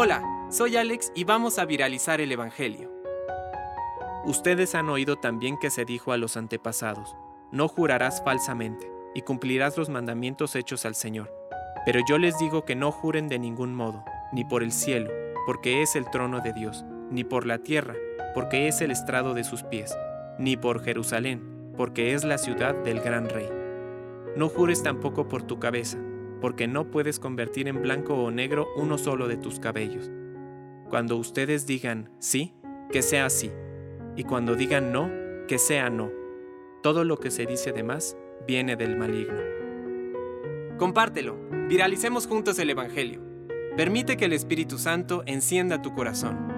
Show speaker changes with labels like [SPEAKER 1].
[SPEAKER 1] Hola, soy Alex y vamos a viralizar el Evangelio.
[SPEAKER 2] Ustedes han oído también que se dijo a los antepasados, no jurarás falsamente, y cumplirás los mandamientos hechos al Señor. Pero yo les digo que no juren de ningún modo, ni por el cielo, porque es el trono de Dios, ni por la tierra, porque es el estrado de sus pies, ni por Jerusalén, porque es la ciudad del gran rey. No jures tampoco por tu cabeza, porque no puedes convertir en blanco o negro uno solo de tus cabellos. Cuando ustedes digan sí, que sea sí, y cuando digan no, que sea no. Todo lo que se dice de más viene del maligno.
[SPEAKER 1] Compártelo, viralicemos juntos el Evangelio. Permite que el Espíritu Santo encienda tu corazón.